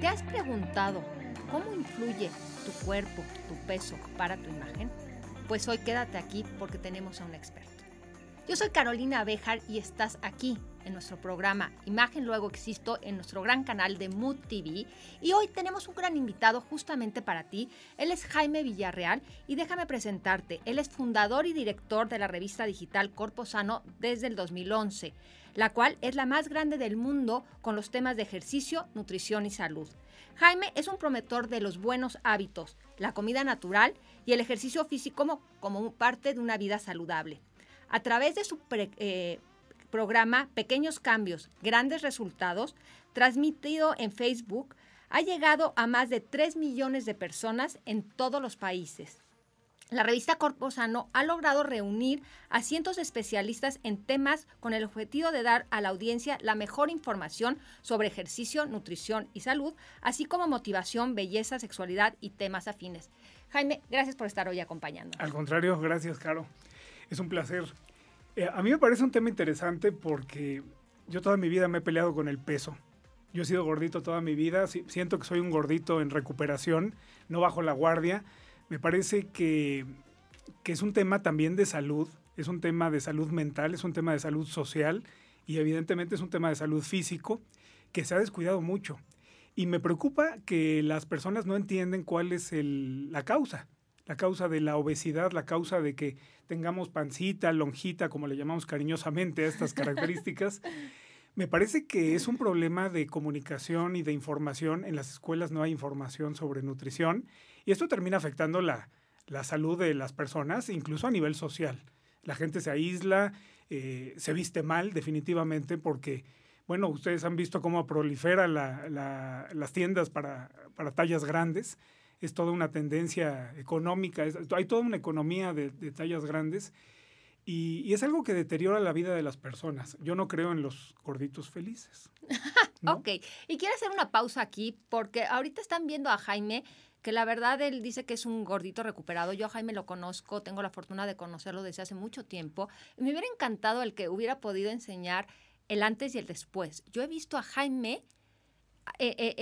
¿Te has preguntado cómo influye tu cuerpo, tu peso para tu imagen? Pues hoy quédate aquí porque tenemos a un experto. Yo soy Carolina Abejar y estás aquí en nuestro programa Imagen Luego Existo en nuestro gran canal de Mood TV y hoy tenemos un gran invitado justamente para ti. Él es Jaime Villarreal y déjame presentarte. Él es fundador y director de la revista digital Corpo Sano desde el 2011 la cual es la más grande del mundo con los temas de ejercicio, nutrición y salud. Jaime es un promotor de los buenos hábitos, la comida natural y el ejercicio físico como, parte de una vida saludable. A través de su eh, programa Pequeños Cambios, Grandes Resultados, transmitido en Facebook, ha llegado a más de 3 millones de personas en todos los países. La revista Corpo Sano ha logrado reunir a cientos de especialistas en temas con el objetivo de dar a la audiencia la mejor información sobre ejercicio, nutrición y salud, así como motivación, belleza, sexualidad y temas afines. Jaime, gracias por estar hoy acompañando. Al contrario, gracias, Caro. Es un placer. Eh, a mí me parece un tema interesante porque yo toda mi vida me he peleado con el peso. Yo he sido gordito toda mi vida, siento que soy un gordito en recuperación, no bajo la guardia me parece que, es un tema también de salud, es un tema de salud mental, es un tema de salud social y evidentemente es un tema de salud físico que se ha descuidado mucho. Y me preocupa que las personas no entienden cuál es la causa, la causa de la obesidad, la causa de que tengamos pancita, lonjita, como le llamamos cariñosamente a estas características. Me parece que es un problema de comunicación y de información. En las escuelas no hay información sobre nutrición y esto termina afectando la, salud de las personas, incluso a nivel social. La gente se aísla, eh, se viste mal definitivamente porque, bueno, ustedes han visto cómo prolifera las tiendas para, tallas grandes. Es toda una tendencia económica, hay toda una economía de, tallas grandes y, es algo que deteriora la vida de las personas. Yo no creo en los gorditos felices. Ok, y quiero hacer una pausa aquí porque ahorita están viendo a Jaime que la verdad él dice que es un gordito recuperado. Yo a Jaime lo conozco, tengo la fortuna de conocerlo desde hace mucho tiempo. Me hubiera encantado el que hubiera podido enseñar el antes y el después. Yo he visto a Jaime eh, eh,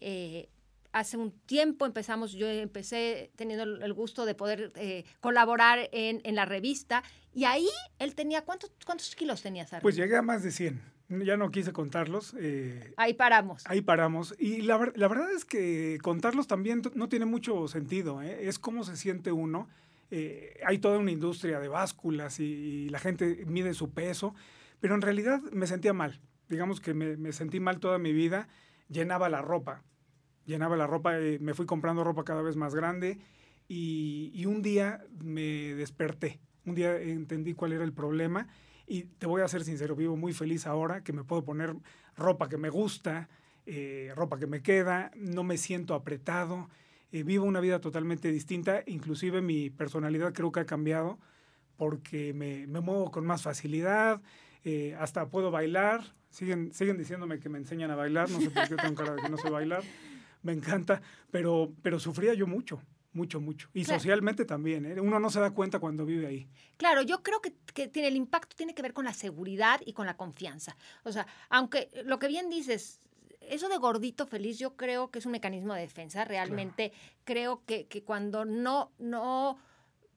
eh, hace un tiempo empezamos, yo empecé teniendo el gusto de poder colaborar en, en, la revista y ahí él tenía, ¿cuántos, cuántos kilos tenía? Pues llegué a más de 100 ya no quise contarlos. Eh, ahí paramos. Ahí paramos. Y la, verdad es que contarlos también no tiene mucho sentido. ¿eh? Es cómo se siente uno. Eh, hay toda una industria de básculas y, la gente mide su peso, pero en realidad me sentía mal. Digamos que me, sentí mal toda mi vida. Llenaba la ropa. Llenaba la ropa, me fui comprando ropa cada vez más grande y, y un día me desperté. Un día entendí cuál era el problema y te voy a ser sincero, vivo muy feliz ahora que me puedo poner ropa que me gusta, eh, ropa que me queda, no me siento apretado, eh, vivo una vida totalmente distinta, inclusive mi personalidad creo que ha cambiado porque me, muevo con más facilidad, eh, hasta puedo bailar, siguen, siguen diciéndome que me enseñan a bailar, no sé por qué tengo cara de que no sé bailar, me encanta, pero, pero sufría yo mucho. Mucho, mucho. Y socialmente también. ¿eh? Uno no se da cuenta cuando vive ahí. Claro, yo creo que, que, tiene, el impacto tiene que ver con la seguridad y con la confianza. O sea, aunque lo que bien dices, eso de gordito feliz, yo creo que es un mecanismo de defensa. Realmente creo que, que cuando no, no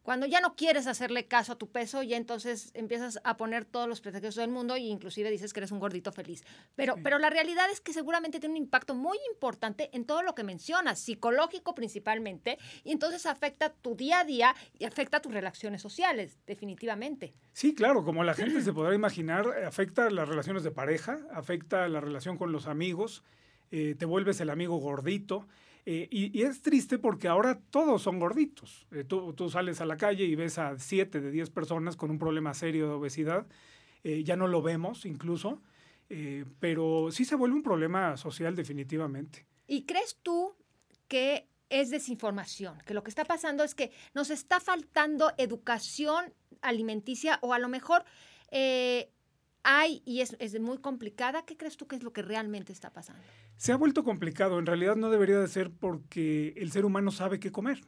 cuando ya no quieres hacerle caso a tu peso, ya entonces empiezas a poner todos los pretextos del mundo e inclusive dices que eres un gordito feliz. Pero, pero la realidad es que seguramente tiene un impacto muy importante en todo lo que mencionas, psicológico principalmente, y entonces afecta tu día a día y afecta tus relaciones sociales, definitivamente. Sí, claro, como la gente se podrá imaginar, afecta las relaciones de pareja, afecta la relación con los amigos, eh, te vuelves el amigo gordito. Eh, y, es triste porque ahora todos son gorditos. Eh, tú, sales a la calle y ves a 7 de 10 personas con un problema serio de obesidad. Eh, ya no lo vemos incluso, pero sí se vuelve un problema social definitivamente. ¿Y crees tú que es desinformación? Que lo que está pasando es que nos está faltando educación alimenticia o a lo mejor hay y es, es muy complicada. ¿Qué crees tú que es lo que realmente está pasando? Se ha vuelto complicado. En realidad no debería de ser porque el ser humano sabe qué comer.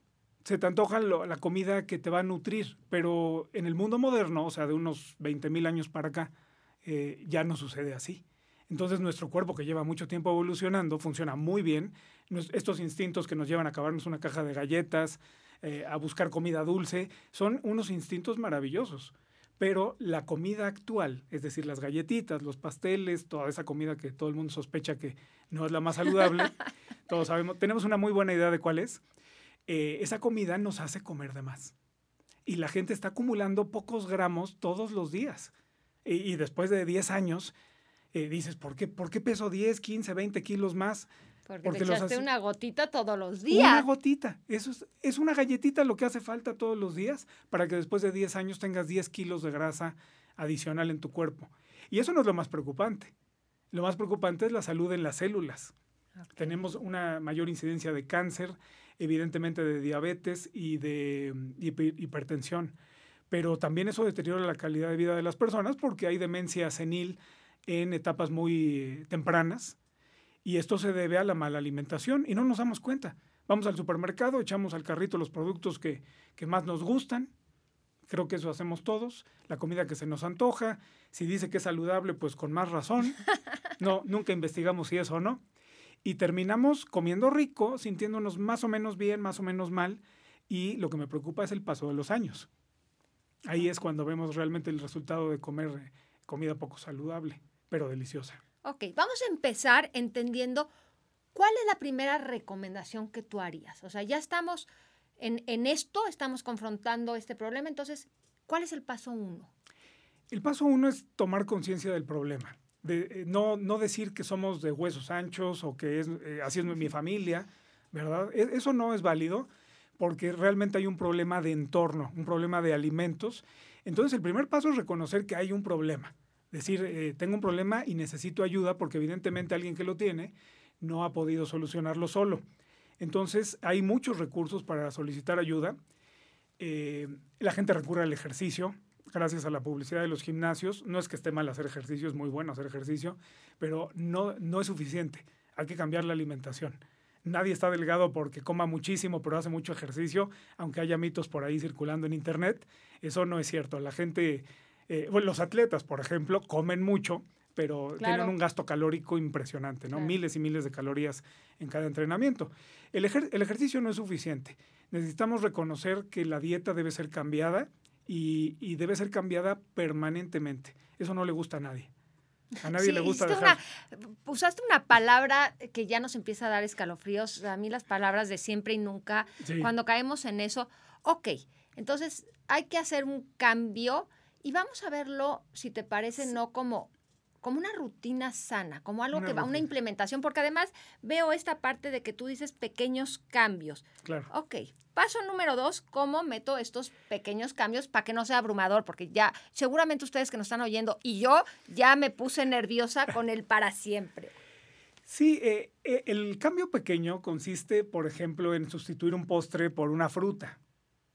Se te antoja la comida que te va a nutrir, pero en el mundo moderno, o sea, de unos 20 mil años para acá, eh, ya no sucede así. Entonces nuestro cuerpo que lleva mucho tiempo evolucionando funciona muy bien. estos instintos que nos llevan a acabarnos una caja de galletas, eh, a buscar comida dulce, son unos instintos maravillosos. Pero la comida actual, es decir, las galletitas, los pasteles, toda esa comida que todo el mundo sospecha que no es la más saludable, todos sabemos, tenemos una muy buena idea de cuál es, eh, esa comida nos hace comer de más. Y la gente está acumulando pocos gramos todos los días. Y, después de 10 años, eh, dices, ¿por qué, ¿por qué peso 10, 15, 20 kilos más? Porque, te echaste una gotita todos los días. Una gotita. Eso es, es, una galletita lo que hace falta todos los días para que después de 10 años tengas 10 kilos de grasa adicional en tu cuerpo. Y eso no es lo más preocupante. Lo más preocupante es la salud en las células. Tenemos una mayor incidencia de cáncer, evidentemente de diabetes y de hipertensión. Pero también eso deteriora la calidad de vida de las personas porque hay demencia senil en etapas muy tempranas y esto se debe a la mala alimentación y no nos damos cuenta. Vamos al supermercado, echamos al carrito los productos que, más nos gustan. Creo que eso hacemos todos. La comida que se nos antoja. Si dice que es saludable, pues con más razón. No, nunca investigamos si es o no. Y terminamos comiendo rico, sintiéndonos más o menos bien, más o menos mal. Y lo que me preocupa es el paso de los años. Ahí es cuando vemos realmente el resultado de comer eh, comida poco saludable, pero deliciosa. Ok, vamos a empezar entendiendo cuál es la primera recomendación que tú harías. O sea, ya estamos en, esto, estamos confrontando este problema, entonces, ¿cuál es el paso uno? El paso uno es tomar conciencia del problema. De, eh, no, no decir que somos de huesos anchos o que es, eh, así es mi familia, ¿verdad? E, eso no es válido porque realmente hay un problema de entorno, un problema de alimentos. Entonces el primer paso es reconocer que hay un problema decir, eh, tengo un problema y necesito ayuda porque evidentemente alguien que lo tiene no ha podido solucionarlo solo. Entonces hay muchos recursos para solicitar ayuda. Eh, la gente recurre al ejercicio, gracias a la publicidad de los gimnasios. No es que esté mal hacer ejercicio, es muy bueno hacer ejercicio, pero no, no es suficiente. Hay que cambiar la alimentación. Nadie está delgado porque coma muchísimo, pero hace mucho ejercicio, aunque haya mitos por ahí circulando en Internet. Eso no es cierto. La gente eh, los atletas, por ejemplo, comen mucho, pero tienen un gasto calórico impresionante, ¿no? Miles y miles de calorías en cada entrenamiento. El, el, ejercicio no es suficiente. Necesitamos reconocer que la dieta debe ser cambiada y, y, debe ser cambiada permanentemente. Eso no le gusta a nadie. A nadie le gusta dejar. usaste una palabra que ya nos empieza a dar escalofríos. A mí las palabras de siempre y nunca, cuando caemos en eso, ok, entonces hay que hacer un cambio y vamos a verlo, si te parece, no como como una rutina sana, como algo que va, una implementación, porque además veo esta parte de que tú dices pequeños cambios. Claro. Ok, paso número dos, ¿cómo meto estos pequeños cambios para que no sea abrumador? Porque ya, seguramente ustedes que nos están oyendo y yo ya me puse nerviosa con el para siempre. Sí, eh, eh, el cambio pequeño consiste, por ejemplo, en sustituir un postre por una fruta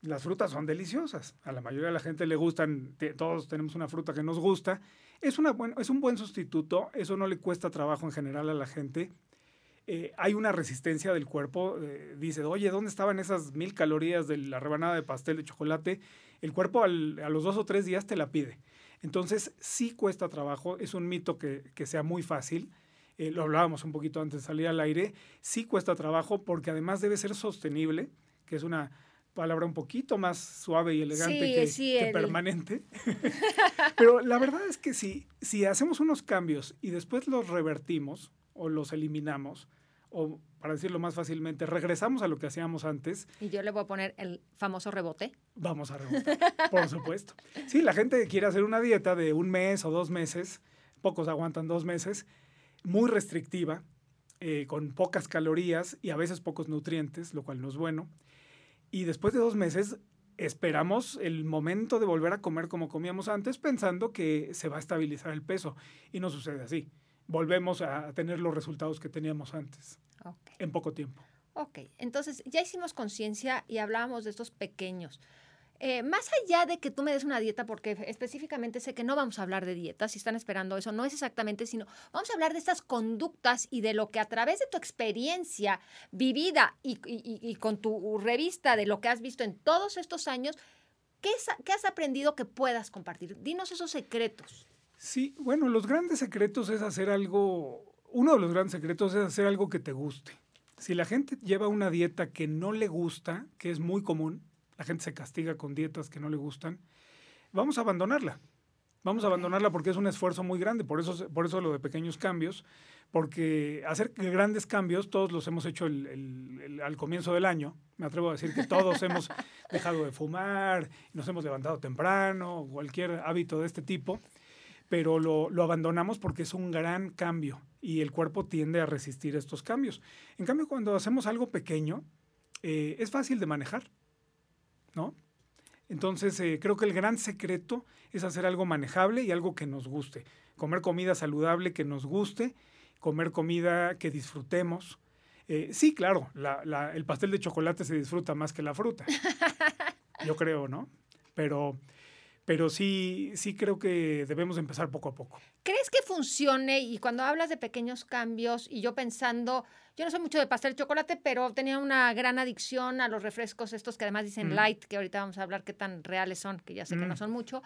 las frutas son deliciosas. A la mayoría de la gente le gustan, todos tenemos una fruta que nos gusta. Es, una es un buen sustituto, eso no le cuesta trabajo en general a la gente. Eh, hay una resistencia del cuerpo. Eh, dice, oye, ¿dónde estaban esas mil calorías de la rebanada de pastel de chocolate? El cuerpo a los dos o tres días te la pide. Entonces, sí cuesta trabajo. Es un mito que, sea muy fácil. Eh, lo hablábamos un poquito antes de salir al aire. Sí cuesta trabajo porque además debe ser sostenible, que es una palabra un poquito más suave y elegante que, permanente. Pero la verdad es que si, si hacemos unos cambios y después los revertimos o los eliminamos, o para decirlo más fácilmente, regresamos a lo que hacíamos antes. Y yo le voy a poner el famoso rebote. Vamos a rebotar, por supuesto. Sí, la gente quiere hacer una dieta de un mes o dos meses, pocos aguantan dos meses, muy restrictiva, eh, con pocas calorías y a veces pocos nutrientes, lo cual no es bueno. Y después de dos meses esperamos el momento de volver a comer como comíamos antes pensando que se va a estabilizar el peso y no sucede así. Volvemos a tener los resultados que teníamos antes en poco tiempo. Ok, entonces ya hicimos conciencia y hablábamos de estos pequeños. Eh, más allá de que tú me des una dieta, porque específicamente sé que no vamos a hablar de dietas, si están esperando eso, no es exactamente, sino vamos a hablar de estas conductas y de lo que a través de tu experiencia vivida y, con tu revista de lo que has visto en todos estos años, ¿qué, ¿qué has aprendido que puedas compartir? Dinos esos secretos. Sí, bueno, los grandes secretos es hacer algo, uno de los grandes secretos es hacer algo que te guste. Si la gente lleva una dieta que no le gusta, que es muy común, la gente se castiga con dietas que no le gustan, vamos a abandonarla. Vamos a abandonarla porque es un esfuerzo muy grande, por eso, por eso lo de pequeños cambios, porque hacer grandes cambios, todos los hemos hecho al comienzo del año, me atrevo a decir que todos hemos dejado de fumar, nos hemos levantado temprano, cualquier hábito de este tipo, pero lo, abandonamos porque es un gran cambio y el cuerpo tiende a resistir estos cambios. En cambio, cuando hacemos algo pequeño, eh, es fácil de manejar, ¿no? Entonces, eh, creo que el gran secreto es hacer algo manejable y algo que nos guste. Comer comida saludable que nos guste, comer comida que disfrutemos. Eh, sí, claro, el pastel de chocolate se disfruta más que la fruta. Yo creo, ¿no? Pero, pero sí, sí creo que debemos empezar poco a poco. ¿Crees que funcione? Y cuando hablas de pequeños cambios, y yo pensando, yo no soy mucho de pastel de chocolate, pero tenía una gran adicción a los refrescos estos que además dicen light, que ahorita vamos a hablar qué tan reales son, que ya sé que no son mucho.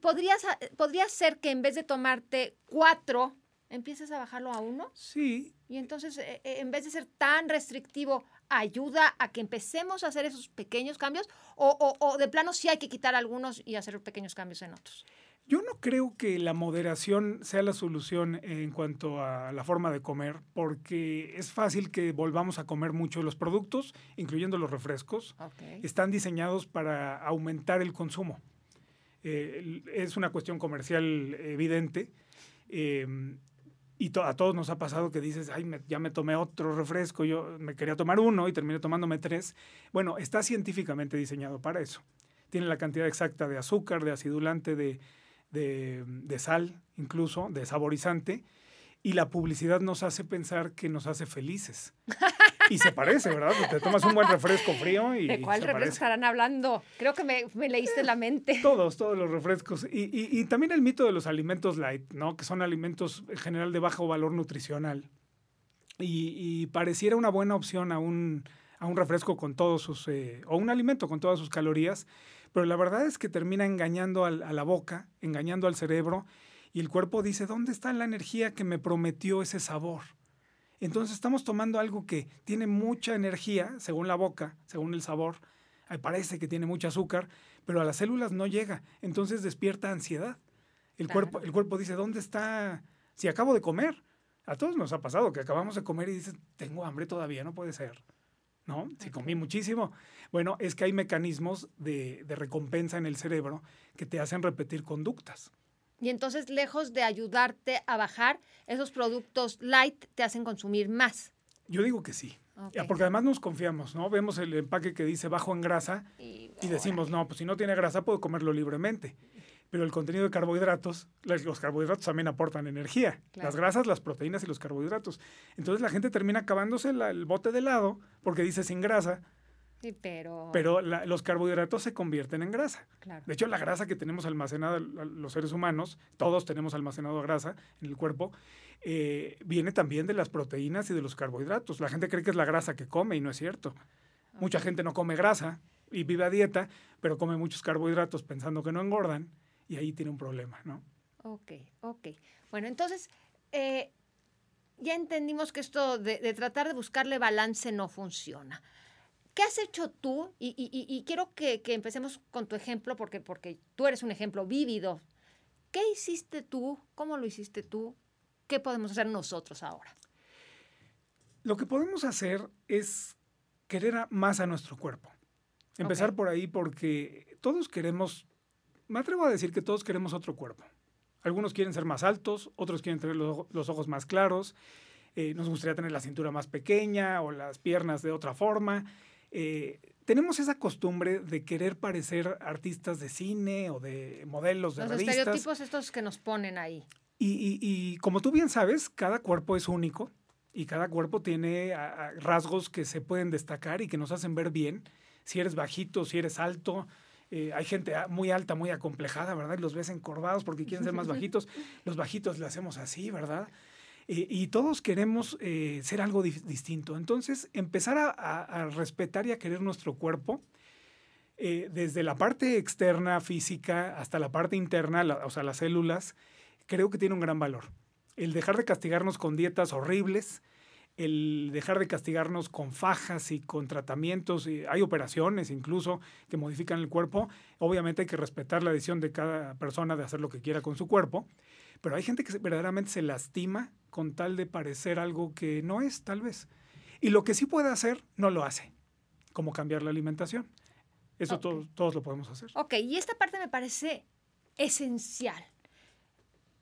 ¿Podrías, ¿Podría ser que en vez de tomarte cuatro, empieces a bajarlo a uno? Sí. Y entonces, eh, eh, en vez de ser tan restrictivo, ayuda a que empecemos a hacer esos pequeños cambios o, o de plano sí hay que quitar algunos y hacer pequeños cambios en otros. Yo no creo que la moderación sea la solución en cuanto a la forma de comer, porque es fácil que volvamos a comer mucho. Los productos, incluyendo los refrescos, están diseñados para aumentar el consumo. Eh, es una cuestión comercial evidente. Em, y a todos nos ha pasado que dices, ay, ya me tomé otro refresco, yo me quería tomar uno y terminé tomándome tres. Bueno, está científicamente diseñado para eso. Tiene la cantidad exacta de azúcar, de acidulante, de, de, sal, incluso, de saborizante, y la publicidad nos hace pensar que nos hace felices. Y se parece, ¿verdad? Te tomas un buen refresco frío y. ¿De cuál refresco estarán hablando? Creo que me, me leíste la mente. Todos, todos los refrescos. Y, y, también el mito de los alimentos light, ¿no? Que son alimentos en general de bajo valor nutricional. Y, pareciera una buena opción a un, a un refresco con todos sus. Eh, o un alimento con todas sus calorías pero la verdad es que termina engañando a la boca, engañando al cerebro, y el cuerpo dice, ¿dónde está la energía que me prometió ese sabor? Entonces estamos tomando algo que tiene mucha energía, según la boca, según el sabor, parece que tiene mucho azúcar, pero a las células no llega, entonces despierta ansiedad. El, cuerpo, el cuerpo dice, ¿dónde está? Si acabo de comer. A todos nos ha pasado que acabamos de comer y dices, tengo hambre todavía, no puede ser. ¿no? Si comí muchísimo. Bueno, es que hay mecanismos de, recompensa en el cerebro que te hacen repetir conductas. Y entonces, lejos de ayudarte a bajar, esos productos light te hacen consumir más. Yo digo que sí. Porque además nos confiamos, ¿no? Vemos el empaque que dice bajo en grasa y, y decimos, no, pues si no tiene grasa puedo comerlo libremente pero el contenido de carbohidratos, los carbohidratos también aportan energía. Las grasas, las proteínas y los carbohidratos. Entonces la gente termina acabándose el bote de helado porque dice sin grasa. Sí, pero pero los carbohidratos se convierten en grasa. De hecho, la grasa que tenemos almacenada los seres humanos, todos tenemos almacenado grasa en el cuerpo, eh, viene también de las proteínas y de los carbohidratos. La gente cree que es la grasa que come y no es cierto. Mucha gente no come grasa y vive a dieta, pero come muchos carbohidratos pensando que no engordan y ahí tiene un problema, ¿no? Ok, ok. Bueno, entonces, eh, ya entendimos que esto de, tratar de buscarle balance no funciona. ¿Qué has hecho tú? Y, quiero que, empecemos con tu ejemplo, porque, porque tú eres un ejemplo vívido. ¿Qué hiciste tú? ¿Cómo lo hiciste tú? ¿Qué podemos hacer nosotros ahora? Lo que podemos hacer es querer más a nuestro cuerpo. Empezar por ahí porque todos queremos me atrevo a decir que todos queremos otro cuerpo. Algunos quieren ser más altos, otros quieren tener los, ojos más claros, eh, nos gustaría tener la cintura más pequeña o las piernas de otra forma. Eh, tenemos esa costumbre de querer parecer artistas de cine o de modelos de Los revistas. Los estereotipos estos que nos ponen ahí. Y, como tú bien sabes, cada cuerpo es único y cada cuerpo tiene rasgos que se pueden destacar y que nos hacen ver bien. Si eres bajito, si eres alto, eh, hay gente muy alta, muy acomplejada, ¿verdad? Y los ves encorvados porque quieren ser más bajitos. Los bajitos le hacemos así, ¿verdad? Y todos queremos eh, ser algo distinto. Entonces, empezar a, respetar y a querer nuestro cuerpo, eh, desde la parte externa, física, hasta la parte interna, o sea, las células, creo que tiene un gran valor. El dejar de castigarnos con dietas horribles, el dejar de castigarnos con fajas y con tratamientos, y hay operaciones incluso que modifican el cuerpo. Obviamente hay que respetar la decisión de cada persona de hacer lo que quiera con su cuerpo, pero hay gente que verdaderamente se lastima con tal de parecer algo que no es, tal vez. Y lo que sí puede hacer, no lo hace, como cambiar la alimentación. Eso todos, todos lo podemos hacer. Ok, y esta parte me parece esencial.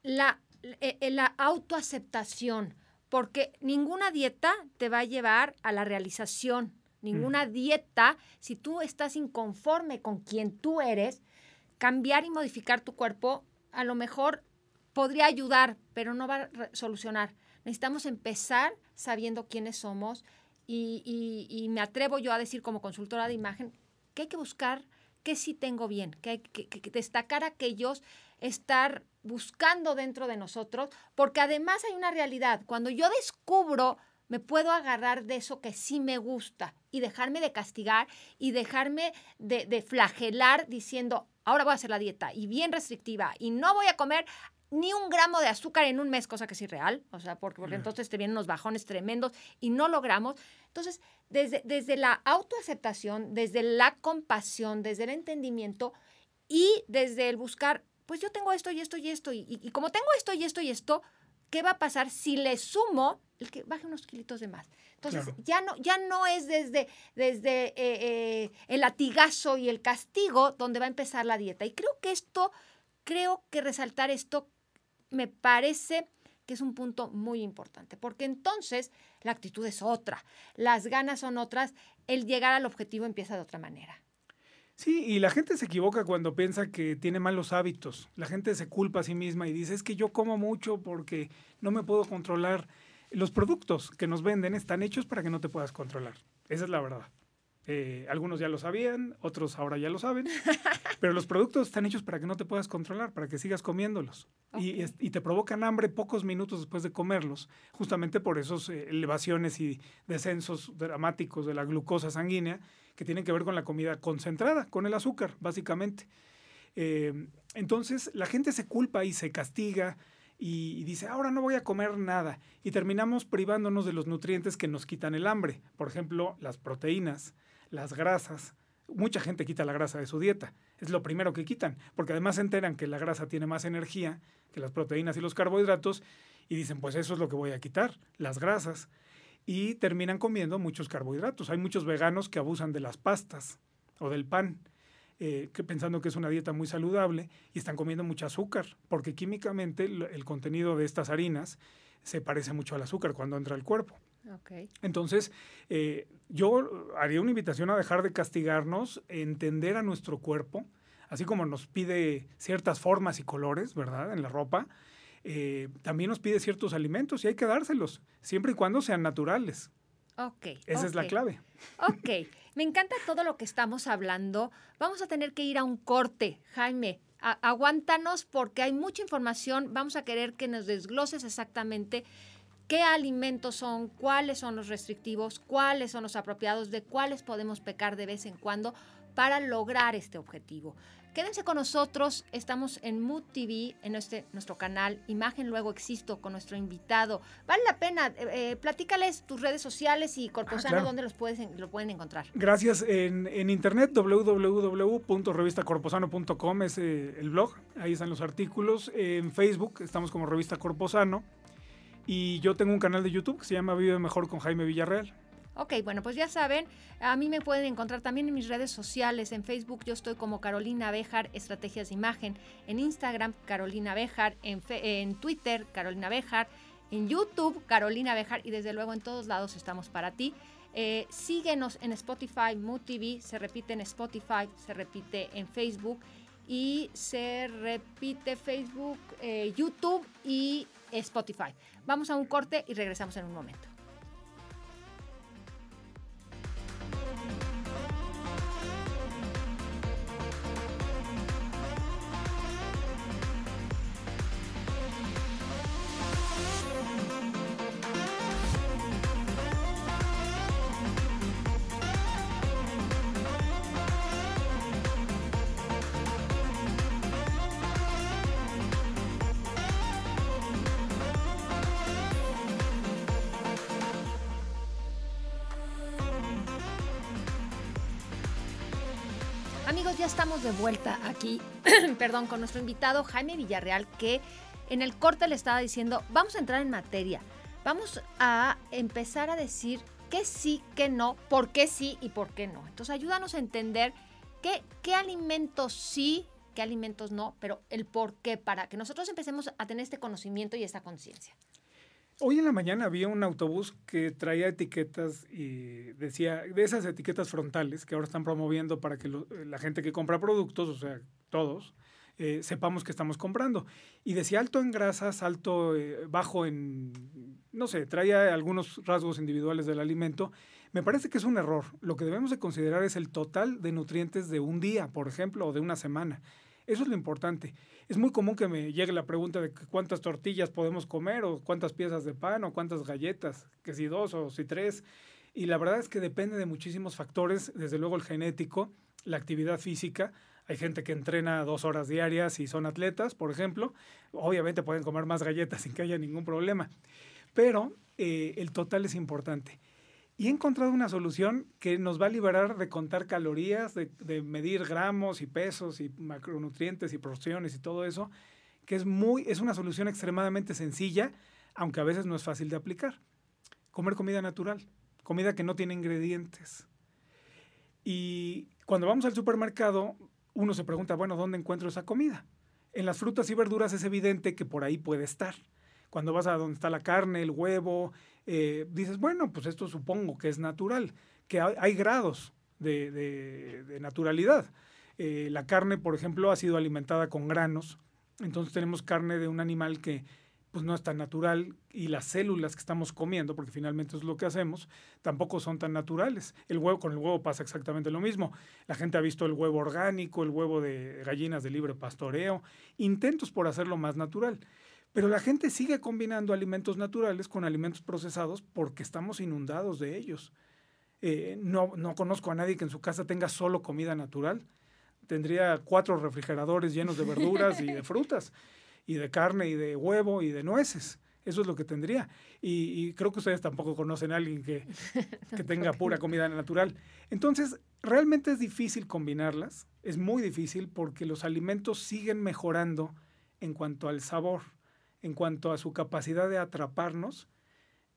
La, eh, eh, la autoaceptación, porque ninguna dieta te va a llevar a la realización. Ninguna dieta, si tú estás inconforme con quien tú eres, cambiar y modificar tu cuerpo a lo mejor podría ayudar, pero no va a solucionar. Necesitamos empezar sabiendo quiénes somos y, me atrevo yo a decir como consultora de imagen que hay que buscar qué sí tengo bien, que hay que, destacar aquellos, estar buscando dentro de nosotros, porque además hay una realidad. Cuando yo descubro, me puedo agarrar de eso que sí me gusta y dejarme de castigar y dejarme de, de flagelar diciendo, ahora voy a hacer la dieta y bien restrictiva y no voy a comer ni un gramo de azúcar en un mes, cosa que es irreal, o sea, porque, porque entonces te vienen unos bajones tremendos y no logramos. Entonces, desde, desde la autoaceptación, desde la compasión, desde el entendimiento y desde el buscar, pues yo tengo esto y esto y esto, y, como tengo esto y esto y esto, ¿qué va a pasar si le sumo el que baje unos kilitos de más? Entonces, ya, no, ya no es desde, desde eh, eh, el latigazo y el castigo donde va a empezar la dieta. Y creo que esto, creo que resaltar esto me parece que es un punto muy importante, porque entonces la actitud es otra, las ganas son otras, el llegar al objetivo empieza de otra manera. Sí, y la gente se equivoca cuando piensa que tiene malos hábitos. La gente se culpa a sí misma y dice, es que yo como mucho porque no me puedo controlar. Los productos que nos venden están hechos para que no te puedas controlar. Esa es la verdad. Eh, algunos ya lo sabían, otros ahora ya lo saben, pero los productos están hechos para que no te puedas controlar, para que sigas comiéndolos. Y, te provocan hambre pocos minutos después de comerlos, justamente por esos eh, elevaciones y descensos dramáticos de la glucosa sanguínea que tienen que ver con la comida concentrada, con el azúcar, básicamente. Eh, entonces, la gente se culpa y se castiga y, dice, ahora no voy a comer nada. Y terminamos privándonos de los nutrientes que nos quitan el hambre. Por ejemplo, las proteínas, las grasas. Mucha gente quita la grasa de su dieta. Es lo primero que quitan, porque además se enteran que la grasa tiene más energía que las proteínas y los carbohidratos y dicen, pues eso es lo que voy a quitar, las grasas. Y terminan comiendo muchos carbohidratos. Hay muchos veganos que abusan de las pastas o del pan, eh, pensando que es una dieta muy saludable y están comiendo mucho azúcar, porque químicamente el contenido de estas harinas se parece mucho al azúcar cuando entra al cuerpo. Entonces, eh, yo haría una invitación a dejar de castigarnos, entender a nuestro cuerpo, así como nos pide ciertas formas y colores, ¿verdad? En la ropa, eh, también nos pide ciertos alimentos y hay que dárselos, siempre y cuando sean naturales. Ok. Esa es la clave. Ok. Me encanta todo lo que estamos hablando. Vamos a tener que ir a un corte, Jaime. aguántanos porque hay mucha información. Vamos a querer que nos desgloses exactamente qué alimentos son, cuáles son los restrictivos, cuáles son los apropiados, de cuáles podemos pecar de vez en cuando para lograr este objetivo. Quédense con nosotros, estamos en Mood TV, en este, nuestro canal Imagen Luego Existo con nuestro invitado. Vale la pena, eh, eh platícales tus redes sociales y Corposano, ah, ¿dónde los puedes, lo pueden encontrar? Gracias, en, en internet www.revistacorposano.com es eh, el blog, ahí están los artículos. En Facebook estamos como Revista Corposano. Y yo tengo un canal de YouTube que se llama Vive Mejor con Jaime Villarreal. Ok, bueno, pues ya saben, a mí me pueden encontrar también en mis redes sociales. En Facebook yo estoy como Carolina Bejar, Estrategias de Imagen. En Instagram, Carolina Bejar. En, en Twitter, Carolina Bejar. En YouTube, Carolina Bejar. Y desde luego en todos lados estamos para ti. Eh, síguenos en Spotify, Mood TV. Se repite en Spotify, se repite en Facebook. Y se repite Facebook, eh, YouTube y Spotify. Vamos a un corte y regresamos en un momento. Aquí, perdón, con nuestro invitado Jaime Villarreal, que en el corte le estaba diciendo, vamos a entrar en materia, vamos a empezar a decir qué sí, qué no, por qué sí y por qué no. Entonces ayúdanos a entender qué, qué alimentos sí, qué alimentos no, pero el por qué, para que nosotros empecemos a tener este conocimiento y esta conciencia. Hoy en la mañana había un autobús que traía etiquetas y decía, de esas etiquetas frontales que ahora están promoviendo para que la gente que compra productos, o sea, todos, eh, sepamos que estamos comprando. Y decía alto en grasas, alto, eh, bajo en, no sé, traía algunos rasgos individuales del alimento. Me parece que es un error. Lo que debemos de considerar es el total de nutrientes de un día, por ejemplo, o de una semana. Eso es lo importante. Es muy común que me llegue la pregunta de cuántas tortillas podemos comer o cuántas piezas de pan o cuántas galletas, que si dos o si tres. Y la verdad es que depende de muchísimos factores, desde luego el genético, la actividad física. Hay gente que entrena dos horas diarias y son atletas, por ejemplo. Obviamente pueden comer más galletas sin que haya ningún problema. Pero eh, el total es importante. Y he encontrado una solución que nos va a liberar de contar calorías, de, medir gramos y pesos y macronutrientes y porciones y todo eso, que es, muy, es una solución extremadamente sencilla, aunque a veces no es fácil de aplicar. Comer comida natural, comida que no tiene ingredientes. Y cuando vamos al supermercado, uno se pregunta, bueno, ¿dónde encuentro esa comida? En las frutas y verduras es evidente que por ahí puede estar. Cuando vas a donde está la carne, el huevo, eh, dices, bueno, pues esto supongo que es natural, que hay, grados de, naturalidad. Eh, la carne, por ejemplo, ha sido alimentada con granos, entonces tenemos carne de un animal que pues no es tan natural y las células que estamos comiendo, porque finalmente es lo que hacemos, tampoco son tan naturales. El huevo con el huevo pasa exactamente lo mismo. La gente ha visto el huevo orgánico, el huevo de gallinas de libre pastoreo, intentos por hacerlo más natural. Pero la gente sigue combinando alimentos naturales con alimentos procesados porque estamos inundados de ellos. Eh, no, no conozco a nadie que en su casa tenga solo comida natural. Tendría cuatro refrigeradores llenos de verduras y de frutas, y de carne, y de huevo, y de nueces. Eso es lo que tendría. Y, creo que ustedes tampoco conocen a alguien que, que tenga pura comida natural. Entonces, realmente es difícil combinarlas. Es muy difícil porque los alimentos siguen mejorando en cuanto al sabor en cuanto a su capacidad de atraparnos.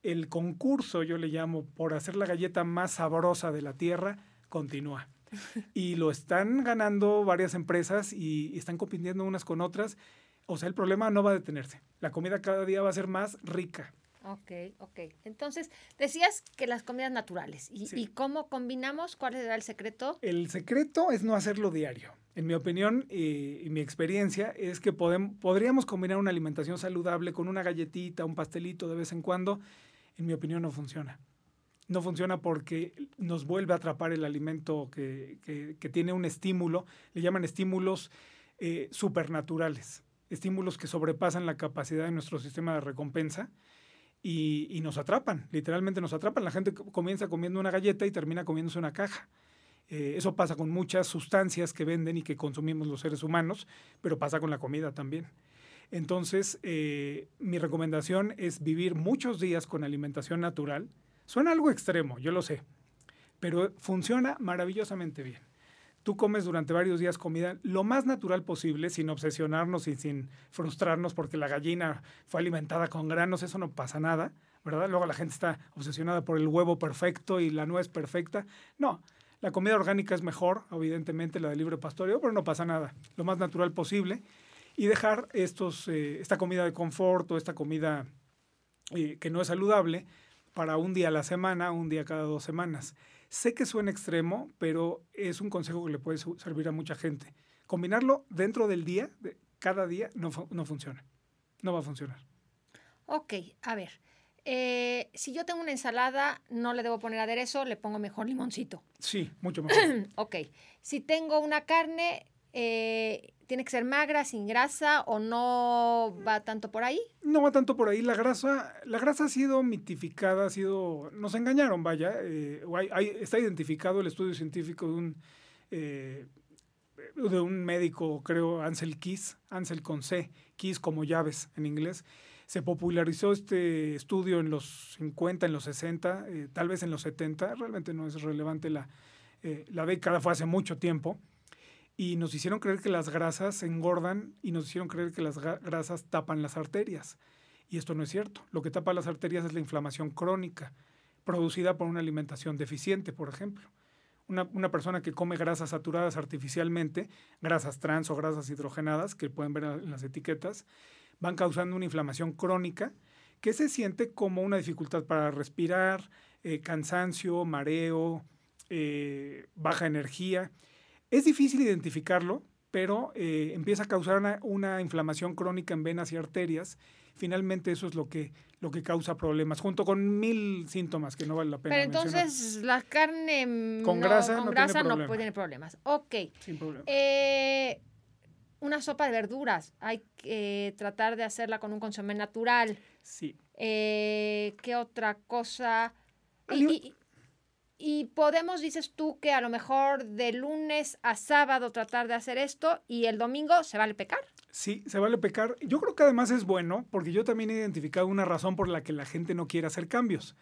El concurso, yo le llamo, por hacer la galleta más sabrosa de la tierra, continúa. Y lo están ganando varias empresas y, están compitiendo unas con otras. O sea, el problema no va a detenerse. La comida cada día va a ser más rica. Ok, ok. Entonces, decías que las comidas naturales. ¿Y, ¿Y, cómo combinamos? ¿Cuál era el secreto? El secreto es no hacerlo diario. En mi opinión y, mi experiencia es que podríamos combinar una alimentación saludable con una galletita, un pastelito de vez en cuando. En mi opinión no funciona. No funciona porque nos vuelve a atrapar el alimento que, tiene un estímulo. Le llaman estímulos eh, supernaturales. Estímulos que sobrepasan la capacidad de nuestro sistema de recompensa. Y, y, nos atrapan, literalmente nos atrapan. La gente comienza comiendo una galleta y termina comiéndose una caja. Eh, eso pasa con muchas sustancias que venden y que consumimos los seres humanos, pero pasa con la comida también. Entonces, eh, mi recomendación es vivir muchos días con alimentación natural. Suena algo extremo, yo lo sé, pero funciona maravillosamente bien. Tú comes durante varios días comida lo más natural posible, sin obsesionarnos y sin frustrarnos porque la gallina fue alimentada con granos, eso no pasa nada, ¿verdad? Luego la gente está obsesionada por el huevo perfecto y la nuez perfecta. No, la comida orgánica es mejor, evidentemente, la de libre pastoreo, pero no pasa nada. Lo más natural posible. Y dejar estos, eh, esta comida de confort o esta comida eh, que no es saludable para un día a la semana, un día cada dos semanas. Sé que suena extremo, pero es un consejo que le puede servir a mucha gente. Combinarlo dentro del día, de cada día, no, no funciona. No va a funcionar. Ok, a ver. Eh, si yo tengo una ensalada, no le debo poner aderezo, le pongo mejor limoncito. Sí, mucho mejor. ok. Si tengo una carne, eh, ¿tiene que ser magra, sin grasa o no va tanto por ahí? No va tanto por ahí. La grasa, la grasa ha sido mitificada, ha sido... Nos engañaron, vaya. Eh, está identificado el estudio científico de un, de un médico, creo, Ansel Keys, Ansel con C, Keys como llaves en inglés se popularizó este estudio en los 50, en los 60, eh, tal vez en los 70, realmente no es relevante la, eh, la década, fue hace mucho tiempo, y nos hicieron creer que las grasas engordan y nos hicieron creer que las grasas tapan las arterias. Y esto no es cierto. Lo que tapa las arterias es la inflamación crónica, producida por una alimentación deficiente, por ejemplo. Una, una, persona que come grasas saturadas artificialmente, grasas trans o grasas hidrogenadas, que pueden ver en las etiquetas, van causando una inflamación crónica que se siente como una dificultad para respirar, eh, cansancio, mareo, eh, baja energía. Es difícil identificarlo, pero eh, empieza a causar una, inflamación crónica en venas y arterias. Finalmente eso es lo que, lo que causa problemas, junto con mil síntomas que no vale la pena. Pero entonces la carne con grasa, no, grasa no tiene problemas. Ok. Sin problema. Una sopa de verduras, hay que tratar de hacerla con un consomé natural. Sí. Eh, ¿Qué otra cosa? Y podemos, dices tú, que a lo mejor de lunes a sábado tratar de hacer esto y el domingo se vale pecar. Sí, se vale pecar. Yo creo que además es bueno porque yo también he identificado una razón por la que la gente no quiere hacer cambios.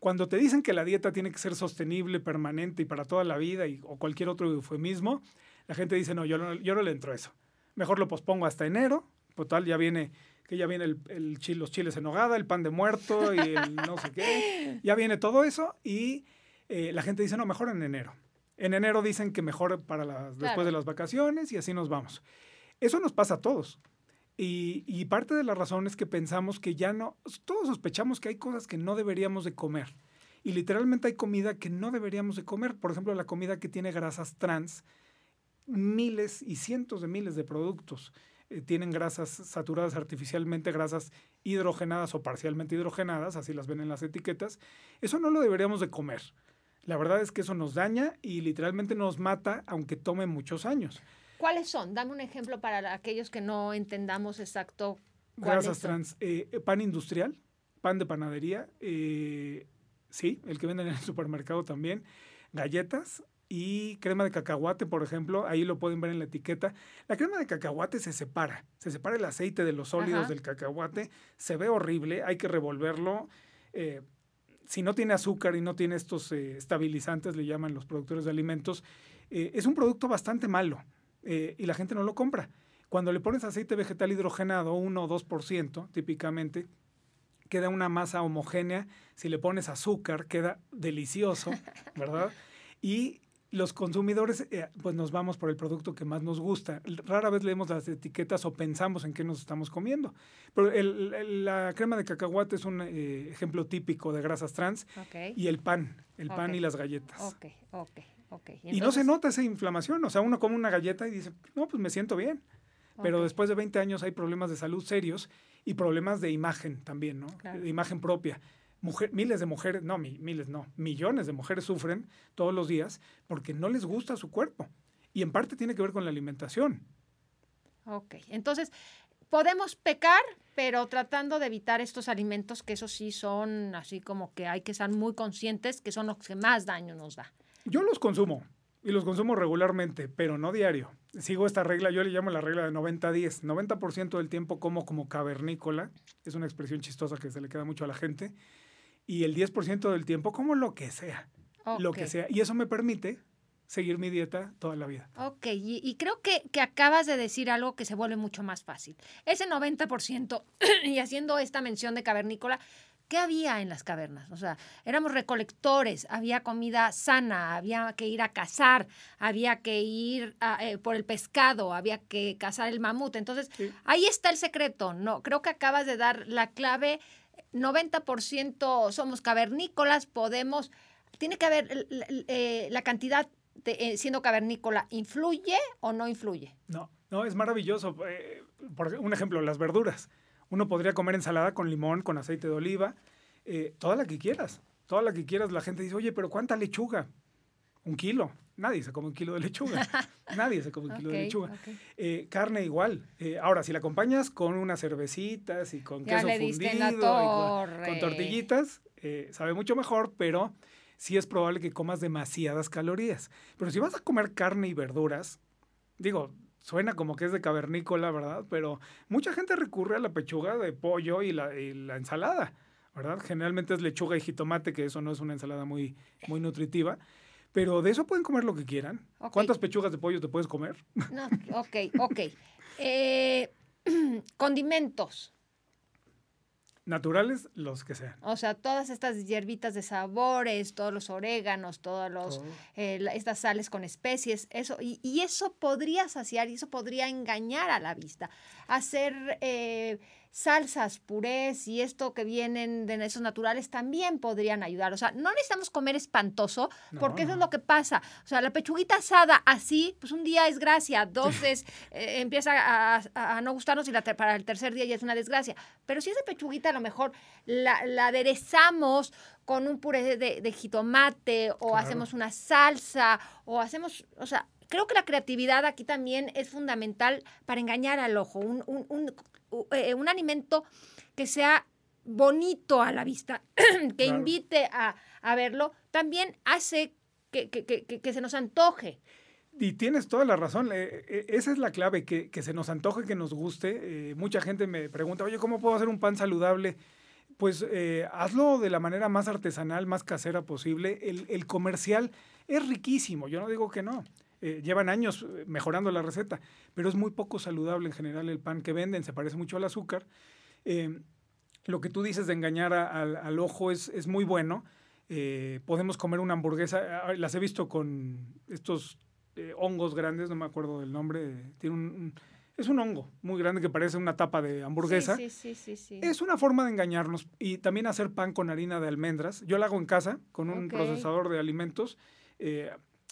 Cuando te dicen que la dieta tiene que ser sostenible, permanente y para toda la vida y, o cualquier otro eufemismo, la gente dice, no, yo no, yo no le entro a eso. Mejor lo pospongo hasta enero. Total, ya viene que ya viene el, el los chiles en hogada, el pan de muerto y el no sé qué. Ya viene todo eso y eh, la gente dice, no, mejor en enero. En enero dicen que mejor para las, después de las vacaciones y así nos vamos. Eso nos pasa a todos. Y, y, parte de la razón es que pensamos que ya no, todos sospechamos que hay cosas que no deberíamos de comer. Y literalmente hay comida que no deberíamos de comer. Por ejemplo, la comida que tiene grasas trans, miles y cientos de miles de productos eh, tienen grasas saturadas artificialmente, grasas hidrogenadas o parcialmente hidrogenadas, así las ven en las etiquetas. Eso no lo deberíamos de comer. La verdad es que eso nos daña y literalmente nos mata, aunque tome muchos años. ¿Cuáles son? Dame un ejemplo para aquellos que no entendamos exacto. Grasas trans. Eh, pan industrial, pan de panadería, eh, sí, el que venden en el supermercado también, galletas y crema de cacahuate, por ejemplo, ahí lo pueden ver en la etiqueta. La crema de cacahuate se separa, se separa el aceite de los sólidos del cacahuate, se ve horrible, hay que revolverlo. Eh, si no tiene azúcar y no tiene estos eh, estabilizantes, le llaman los productores de alimentos, eh, es un producto bastante malo y la gente no lo compra. Cuando le pones aceite vegetal hidrogenado, 1 o 2% típicamente, queda una masa homogénea. Si le pones azúcar, queda delicioso, ¿verdad? Y los consumidores, eh, pues nos vamos por el producto que más nos gusta. Rara vez leemos las etiquetas o pensamos en qué nos estamos comiendo. Pero la crema de cacahuate es un eh, ejemplo típico de grasas trans. Y el pan, el pan y las galletas. Ok, ok, ok. Y, no se nota esa inflamación. O sea, uno come una galleta y dice, no, pues me siento bien. Pero después de 20 años hay problemas de salud serios y problemas de imagen también, ¿no? De imagen propia miles de mujeres, no, miles no, millones de mujeres sufren todos los días porque no les gusta su cuerpo. Y en parte tiene que ver con la alimentación. Ok, entonces podemos pecar, pero tratando de evitar estos alimentos que eso sí son así como que hay que estar muy conscientes que son los que más daño nos da. Yo los consumo y los consumo regularmente, pero no diario. Sigo esta regla, yo le llamo la regla de 90-10. 90%, del tiempo como como cavernícola, es una expresión chistosa que se le queda mucho a la gente y el 10% del tiempo como lo que sea. Lo que sea. Y eso me permite seguir mi dieta toda la vida. Ok, y, creo que, que, acabas de decir algo que se vuelve mucho más fácil. Ese 90%, y haciendo esta mención de cavernícola, ¿qué había en las cavernas? O sea, éramos recolectores, había comida sana, había que ir a cazar, había que ir eh, por el pescado, había que cazar el mamut. Entonces, ahí está el secreto, ¿no? Creo que acabas de dar la clave 90% somos cavernícolas, podemos, tiene que haber eh, la cantidad de, eh, siendo cavernícola, ¿influye o no influye? No, no, es maravilloso. Eh, por un ejemplo, las verduras. Uno podría comer ensalada con limón, con aceite de oliva, toda la que quieras, toda la que quieras. La gente dice, oye, pero ¿cuánta lechuga? Un kilo. Nadie se come un kilo de lechuga. Nadie se come un kilo de lechuga. Eh, carne igual. Eh, ahora, si la acompañas con unas cervecitas y con queso fundido y con, tortillitas, eh, sabe mucho mejor, pero sí es probable que comas demasiadas calorías. Pero si vas a comer carne y verduras, digo, suena como que es de cavernícola, ¿verdad? Pero mucha gente recurre a la pechuga de pollo y la, y la ensalada, ¿verdad? Generalmente es lechuga y jitomate, que eso no es una ensalada muy, muy nutritiva Pero de eso pueden comer lo que quieran. ¿Cuántas pechugas de pollo te puedes comer? No, ok, ok. Eh, condimentos. Naturales, los que sean. O sea, todas estas hierbitas de sabores, todos los oréganos, todos los eh, estas sales con especies, eso y, y eso podría saciar y eso podría engañar a la vista. Hacer eh, salsas, purés y esto que vienen de esos naturales también podrían ayudar. O sea, no necesitamos comer espantoso porque No, eso es lo que pasa. O sea, la pechuguita asada así, pues un día es gracia, dos es, eh, empieza a, a- a no gustarnos y la para el tercer día ya es una desgracia. Pero si esa pechuguita a lo mejor la, la aderezamos con un puré de, de jitomate o Claro. hacemos una salsa o hacemos, o sea, creo que la creatividad aquí también es fundamental para engañar al ojo. Un, un- un- eh, un alimento que sea bonito a la vista, que Claro. invite a, a verlo, también hace que, que- que- que- se nos antoje. Y tienes toda la razón. eh, eh, esa es la clave, que, que se nos antoje, que nos guste. Eh, mucha gente me pregunta, oye, ¿cómo puedo hacer un pan saludable? Pues eh, hazlo de la manera más artesanal, más casera posible. El, el comercial es riquísimo, yo no digo que no. Eh, llevan años eh, mejorando la receta, pero es muy poco saludable en general el pan que venden, se parece mucho al azúcar. Eh, lo que tú dices de engañar a- al, al ojo es, es muy bueno. Eh, podemos comer una hamburguesa, ah, las he visto con estos hongos grandes, no me acuerdo del nombre, tiene un, un- es un hongo muy grande que parece una tapa de hamburguesa. Sí, sí, sí. Es una forma de engañarnos y también hacer pan con harina de almendras. Yo la hago en casa con un procesador de alimentos.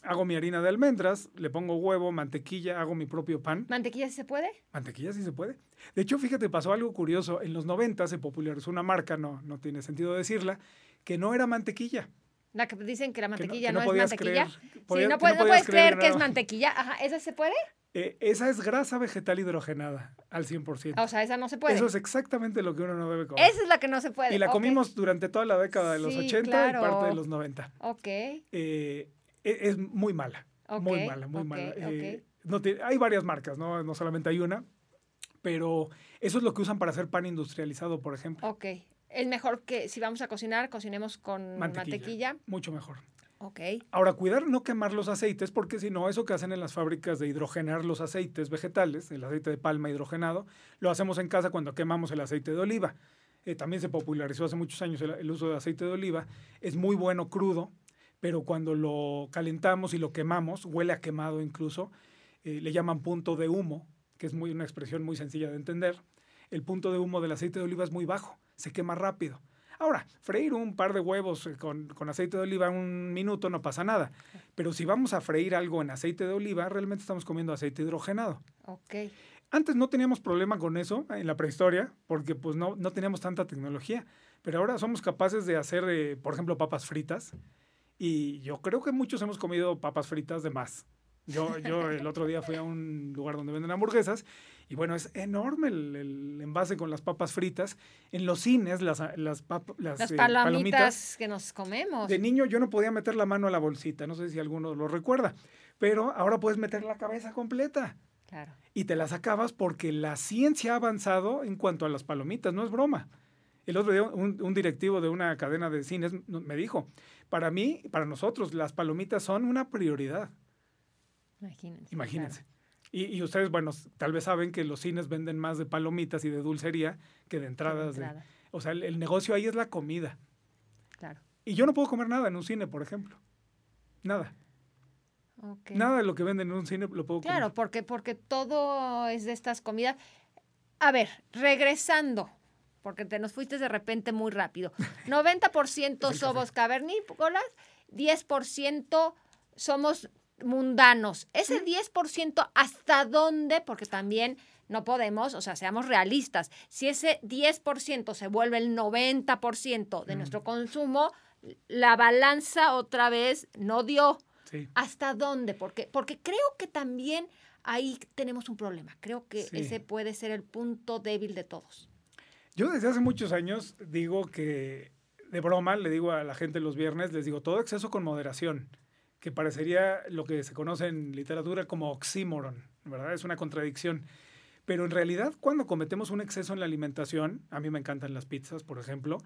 Hago mi harina de almendras, le pongo huevo, mantequilla, hago mi propio pan. ¿Mantequilla sí se puede? Mantequilla sí se puede. De hecho, fíjate, pasó algo curioso. En los 90 se popularizó una marca, no, no tiene sentido decirla, que no era mantequilla. La que dicen que la que mantequilla que no, es mantequilla. creer- podía- sí, no, que puedes, no podías puedes creer que es mantequilla. Ajá, ¿esa se puede? Eh, esa es grasa vegetal hidrogenada al 100%. O sea, esa no se puede. Eso es exactamente lo que uno no debe comer. Esa es la que no se puede. y la comimos durante toda la década de los Sí, 80 claro. y parte de los 90. Ok, Eh, es muy mala. muy mala, muy mala. ok. Eh, no hay varias marcas, ¿no? No solamente hay una. Pero eso es lo que usan para hacer pan industrializado, por ejemplo. ok. Es mejor que si vamos a cocinar, cocinemos con Mantequilla. mantequilla. Mucho mejor. Ok. Ahora, cuidar no quemar los aceites, porque si no, eso que hacen en las fábricas de hidrogenar los aceites vegetales, el aceite de palma hidrogenado, lo hacemos en casa cuando quemamos el aceite de oliva. Eh, también se popularizó hace muchos años el, el uso de aceite de oliva. Es muy bueno crudo, pero cuando lo calentamos y lo quemamos, huele a quemado incluso, eh, le llaman punto de humo, que es muy, una expresión muy sencilla de entender. El punto de humo del aceite de oliva es muy bajo, se quema rápido. Ahora, freír un par de huevos eh, con, con aceite de oliva un minuto no pasa nada. Pero si vamos a freír algo en aceite de oliva, realmente estamos comiendo aceite hidrogenado. Ok. Antes no teníamos problema con eso en la prehistoria, porque pues no, no teníamos tanta tecnología. Pero ahora somos capaces de hacer, eh, por ejemplo, papas fritas. Y yo creo que muchos hemos comido papas fritas de más. Yo, yo el otro día fui a un lugar donde venden hamburguesas y bueno, es enorme el, el envase con las papas fritas. En los cines, las, las, pap- las, Las eh, palomitas que nos comemos. de niño yo no podía meter la mano a la bolsita, no sé si alguno lo recuerda, pero ahora puedes meter la cabeza completa Claro. y te la sacabas porque la ciencia ha avanzado en cuanto a las palomitas, no es broma. El otro día un, un directivo de una cadena de cines me dijo, para mí, para nosotros, las palomitas son una prioridad, Imagínense. imagínense. Y, y ustedes, bueno, tal vez saben que los cines venden más de palomitas y de dulcería que de claro, entradas. de de- entrada, o sea, el, el negocio ahí es la comida. claro. Y yo no puedo comer nada en un cine, por ejemplo. Nada. Nada de lo que venden en un cine lo puedo Claro, comer. porque, porque todo es de estas comidas. A ver, regresando, porque te nos fuiste de repente muy rápido. 90% Es el somos cavernícolas, 10% somos mundanos. Ese 10% hasta dónde, porque también no podemos, o sea, seamos realistas. Si ese 10% se vuelve el 90% de Mm. nuestro consumo, la balanza otra vez no dio. Sí. ¿Hasta dónde? Porque, porque creo que también ahí tenemos un problema. Creo que Sí. ese puede ser el punto débil de todos. Yo desde hace muchos años digo que, de broma, le digo a la gente los viernes, les digo, todo exceso con moderación, que parecería lo que se conoce en literatura como oxímoron, ¿verdad? Es una contradicción. Pero en realidad, cuando cometemos un exceso en la alimentación, a mí me encantan las pizzas, por ejemplo,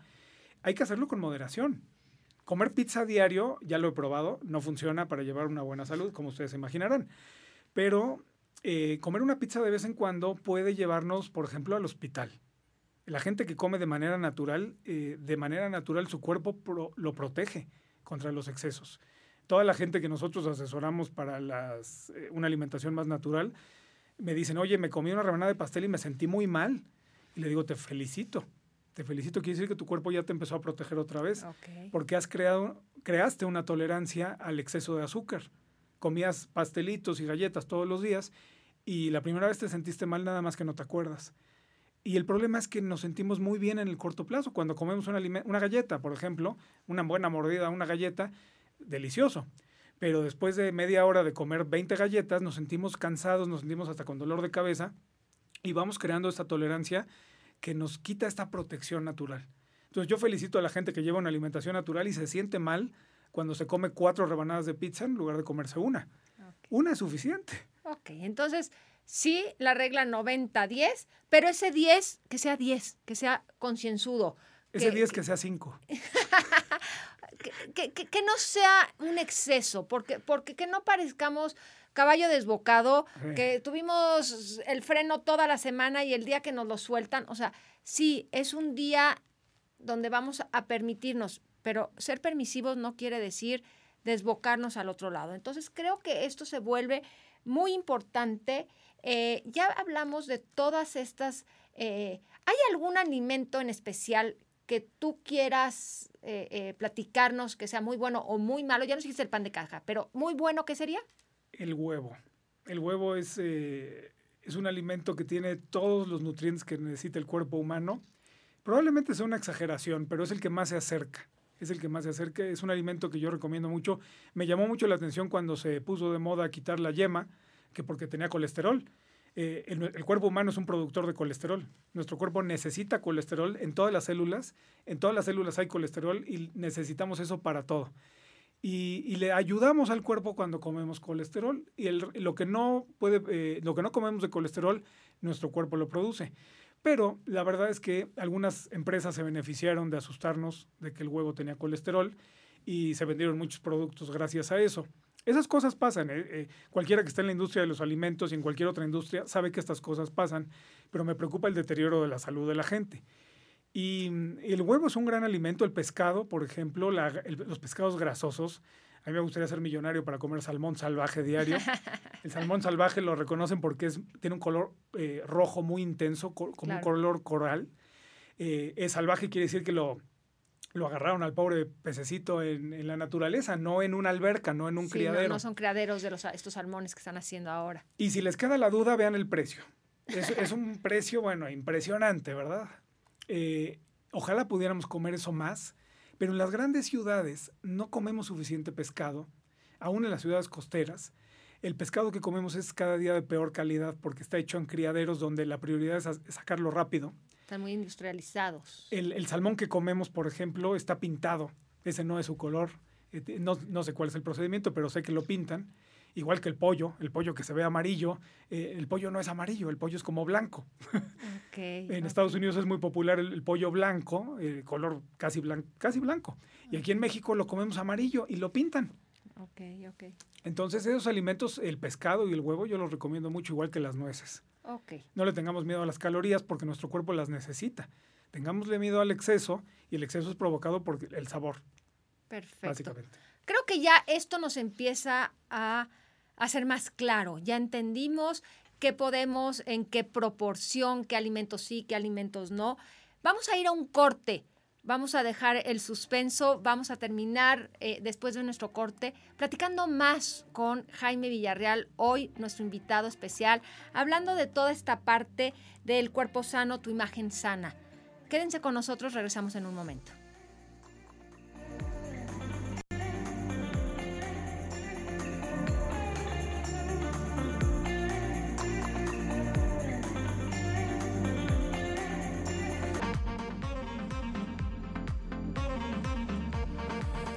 hay que hacerlo con moderación. Comer pizza diario, ya lo he probado, no funciona para llevar una buena salud, como ustedes imaginarán. Pero eh, comer una pizza de vez en cuando puede llevarnos, por ejemplo, al hospital. La gente que come de manera natural, eh, de manera natural su cuerpo lo protege contra los excesos. Toda la gente que nosotros asesoramos para las, eh, una alimentación más natural, me dicen, oye, me comí una rebanada de pastel y me sentí muy mal. Y le digo, te felicito. Te felicito, quiere decir que tu cuerpo ya te empezó a proteger otra vez. Porque has creado, creaste una tolerancia al exceso de azúcar. Comías pastelitos y galletas todos los días y la primera vez te sentiste mal nada más que no te acuerdas. Y el problema es que nos sentimos muy bien en el corto plazo. Cuando comemos una, una galleta, por ejemplo, una buena mordida, una galleta, delicioso. Pero después de media hora de comer 20 galletas, nos sentimos cansados, nos sentimos hasta con dolor de cabeza y vamos creando esta tolerancia que nos quita esta protección natural. Entonces yo felicito a la gente que lleva una alimentación natural y se siente mal cuando se come cuatro rebanadas de pizza en lugar de comerse una. Una es suficiente. Ok, entonces sí, la regla 90-10, pero ese 10, que sea 10, que sea concienzudo. Ese 10 que sea 5. que, que, que, no sea un exceso, porque, porque que no parezcamos caballo desbocado, que tuvimos el freno toda la semana y el día que nos lo sueltan, o sea, sí, es un día donde vamos a permitirnos, pero ser permisivos no quiere decir desbocarnos al otro lado. Entonces creo que esto se vuelve muy importante. Eh, ya hablamos de todas estas... Eh, ¿Hay algún alimento en especial que tú quieras eh, platicarnos que sea muy bueno o muy malo? Ya no dijiste el pan de caja, pero muy bueno, ¿qué sería? El huevo. El huevo es, es un alimento que tiene todos los nutrientes que necesita el cuerpo humano. Probablemente sea una exageración, pero es el que más se acerca es el que más se acerca. Es un alimento que yo recomiendo mucho. Me llamó mucho la atención cuando se puso de moda quitar la yema, que porque tenía colesterol. Eh, el, cuerpo humano es un productor de colesterol. Nuestro cuerpo necesita colesterol en todas las células. En todas las células hay colesterol y necesitamos eso para todo. Y, le ayudamos al cuerpo cuando comemos colesterol. Y lo, que no puede, eh, lo que no comemos de colesterol, nuestro cuerpo lo produce. Pero la verdad es que algunas empresas se beneficiaron de asustarnos de que el huevo tenía colesterol y se vendieron muchos productos gracias a eso. Esas cosas pasan. ¿eh? Eh, cualquiera que esté en la industria de los alimentos y en cualquier otra industria sabe que estas cosas pasan, pero me preocupa el deterioro de la salud de la gente. Y, el huevo es un gran alimento, el pescado, por ejemplo, los pescados grasosos a mí me gustaría ser millonario para comer salmón salvaje diario. El salmón salvaje lo reconocen porque es, tiene un color eh, rojo muy intenso, como un color coral. Es salvaje quiere decir que lo, lo agarraron al pobre pececito en, la naturaleza, no en una alberca, no en un criadero. No, son criaderos de los, estos salmones que están haciendo ahora. Y si les queda la duda, vean el precio. Es, es un precio, bueno, impresionante, ¿verdad? Eh, ojalá pudiéramos comer eso más pero en las grandes ciudades no comemos suficiente pescado, aún en las ciudades costeras. El pescado que comemos es cada día de peor calidad porque está hecho en criaderos donde la prioridad es sacarlo rápido. Están muy industrializados. El, salmón que comemos, por ejemplo, está pintado. Ese no es su color. Eh, no, no sé cuál es el procedimiento, pero sé que lo pintan igual que el pollo, el pollo que se ve amarillo, eh, el pollo no es amarillo, el pollo es como blanco. en Estados Unidos es muy popular el, pollo blanco, el color casi, casi blanco. Y aquí en México lo comemos amarillo y lo pintan. Entonces esos alimentos, el pescado y el huevo, yo los recomiendo mucho, igual que las nueces. Okay. No le tengamos miedo a las calorías porque nuestro cuerpo las necesita. Tengámosle miedo al exceso y el exceso es provocado por el sabor. Perfecto. Básicamente. Creo que ya esto nos empieza a a ser más claro. Ya entendimos qué podemos, en qué proporción, qué alimentos sí, qué alimentos no. Vamos a ir a un corte. Vamos a dejar el suspenso, vamos a terminar eh, después de nuestro corte platicando más con Jaime Villarreal, hoy nuestro invitado especial, hablando de toda esta parte del cuerpo sano, tu imagen sana. Quédense con nosotros, regresamos en un momento.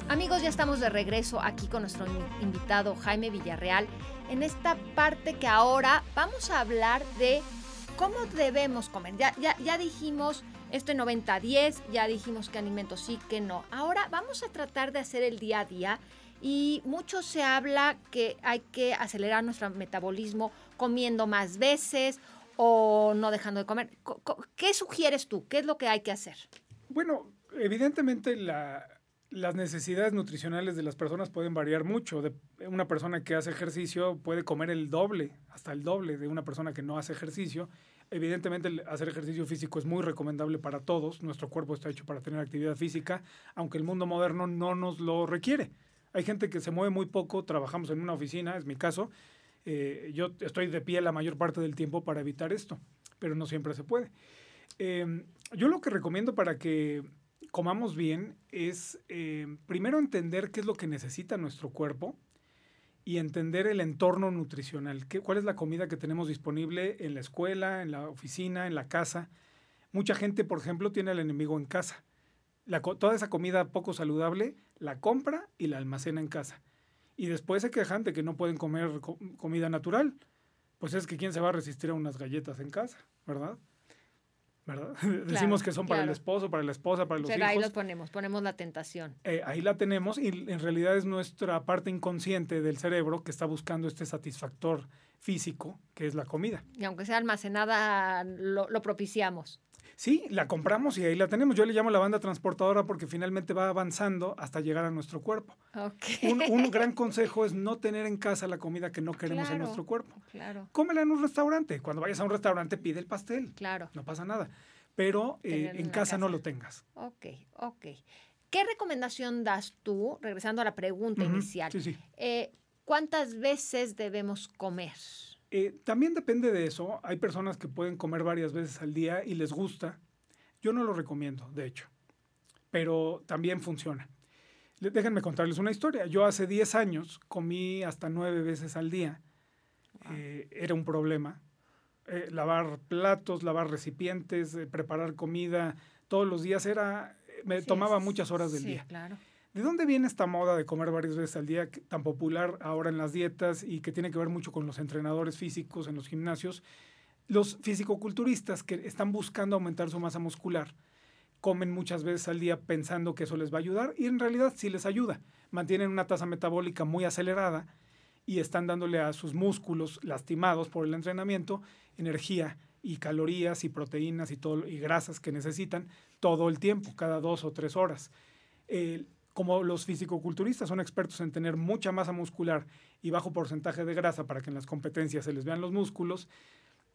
Amigos, ya estamos de regreso aquí con nuestro invitado Jaime Villarreal en esta parte que ahora vamos a hablar de cómo debemos comer. Ya, ya, ya dijimos Esto en 90-10, ya dijimos que alimentos sí, que no. Ahora vamos a tratar de hacer el día a día y mucho se habla que hay que acelerar nuestro metabolismo comiendo más veces o no dejando de comer. ¿Qué sugieres tú? ¿Qué es lo que hay que hacer? Bueno, evidentemente las necesidades nutricionales de las personas pueden variar mucho. Una persona que hace ejercicio puede comer el doble, hasta el doble de una persona que no hace ejercicio. Evidentemente hacer ejercicio físico es muy recomendable para todos. Nuestro cuerpo está hecho para tener actividad física, aunque el mundo moderno no nos lo requiere. Hay gente que se mueve muy poco, trabajamos en una oficina, es mi caso. Eh, yo estoy de pie la mayor parte del tiempo para evitar esto, pero no siempre se puede. Em, yo lo que recomiendo para que comamos bien es em, primero entender qué es lo que necesita nuestro cuerpo y entender el entorno nutricional, qué, cuál es la comida que tenemos disponible en la escuela, en la oficina, en la casa. Mucha gente, por ejemplo, tiene al enemigo en casa. toda esa comida poco saludable la compra y la almacena en casa. Y después se quejan de que no pueden comer comida natural. Pues es que quién se va a resistir a unas galletas en casa, ¿verdad? ¿Verdad? Decimos que son para el esposo, para la esposa, para los Pero hijos. ahí los ponemos, ponemos la tentación. Eh, ahí la tenemos y en realidad es nuestra parte inconsciente del cerebro que está buscando este satisfactor físico, que es la comida. Y aunque sea almacenada, lo, lo propiciamos. Sí, la compramos y ahí la tenemos. Yo le llamo la banda transportadora porque finalmente va avanzando hasta llegar a nuestro cuerpo. Un, un, gran consejo es no tener en casa la comida que no queremos en nuestro cuerpo. Claro. Cómela en un restaurante. Cuando vayas a un restaurante pide el pastel. Claro. No pasa nada. Pero eh, en casa, no lo tengas. Ok, ok. ¿Qué recomendación das tú, regresando a la pregunta inicial? Sí, sí. Eh, ¿Cuántas veces debemos comer? Eh, también depende de eso. Hay personas que pueden comer varias veces al día y les gusta. Yo no lo recomiendo, de hecho, pero también funciona. Déjenme contarles una historia. Yo hace 10 años comí hasta 9 veces al día. Eh, era un problema. Eh, lavar platos, lavar recipientes, preparar comida todos los días era me tomaba muchas horas del sí, día. Claro. ¿De dónde viene esta moda de comer varias veces al día tan popular ahora en las dietas y que tiene que ver mucho con los entrenadores físicos en los gimnasios? Los fisicoculturistas que están buscando aumentar su masa muscular comen muchas veces al día pensando que eso les va a ayudar y en realidad sí les ayuda. Mantienen una tasa metabólica muy acelerada y están dándole a sus músculos lastimados por el entrenamiento energía y calorías y proteínas y, todo, y grasas que necesitan todo el tiempo, cada dos o tres horas como los fisicoculturistas son expertos en tener mucha masa muscular y bajo porcentaje de grasa para que en las competencias se les vean los músculos,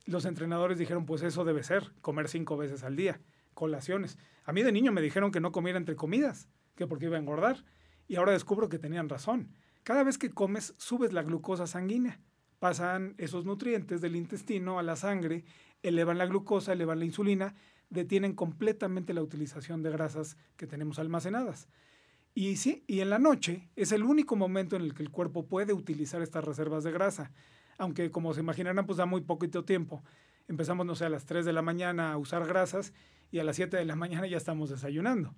los entrenadores dijeron, pues eso debe ser, comer cinco veces al día, colaciones. A mí de niño me dijeron que no comiera entre comidas, que porque iba a engordar, y ahora descubro que tenían razón. Cada vez que comes, subes la glucosa sanguínea. Pasan esos nutrientes del intestino a la sangre, elevan la glucosa, elevan la insulina, detienen completamente la utilización de grasas que tenemos almacenadas. Y sí, y en la noche es el único momento en el que el cuerpo puede utilizar estas reservas de grasa, aunque como se imaginarán, pues da muy poquito tiempo. Empezamos, no sé, a las 3 de la mañana a usar grasas y a las 7 de la mañana ya estamos desayunando.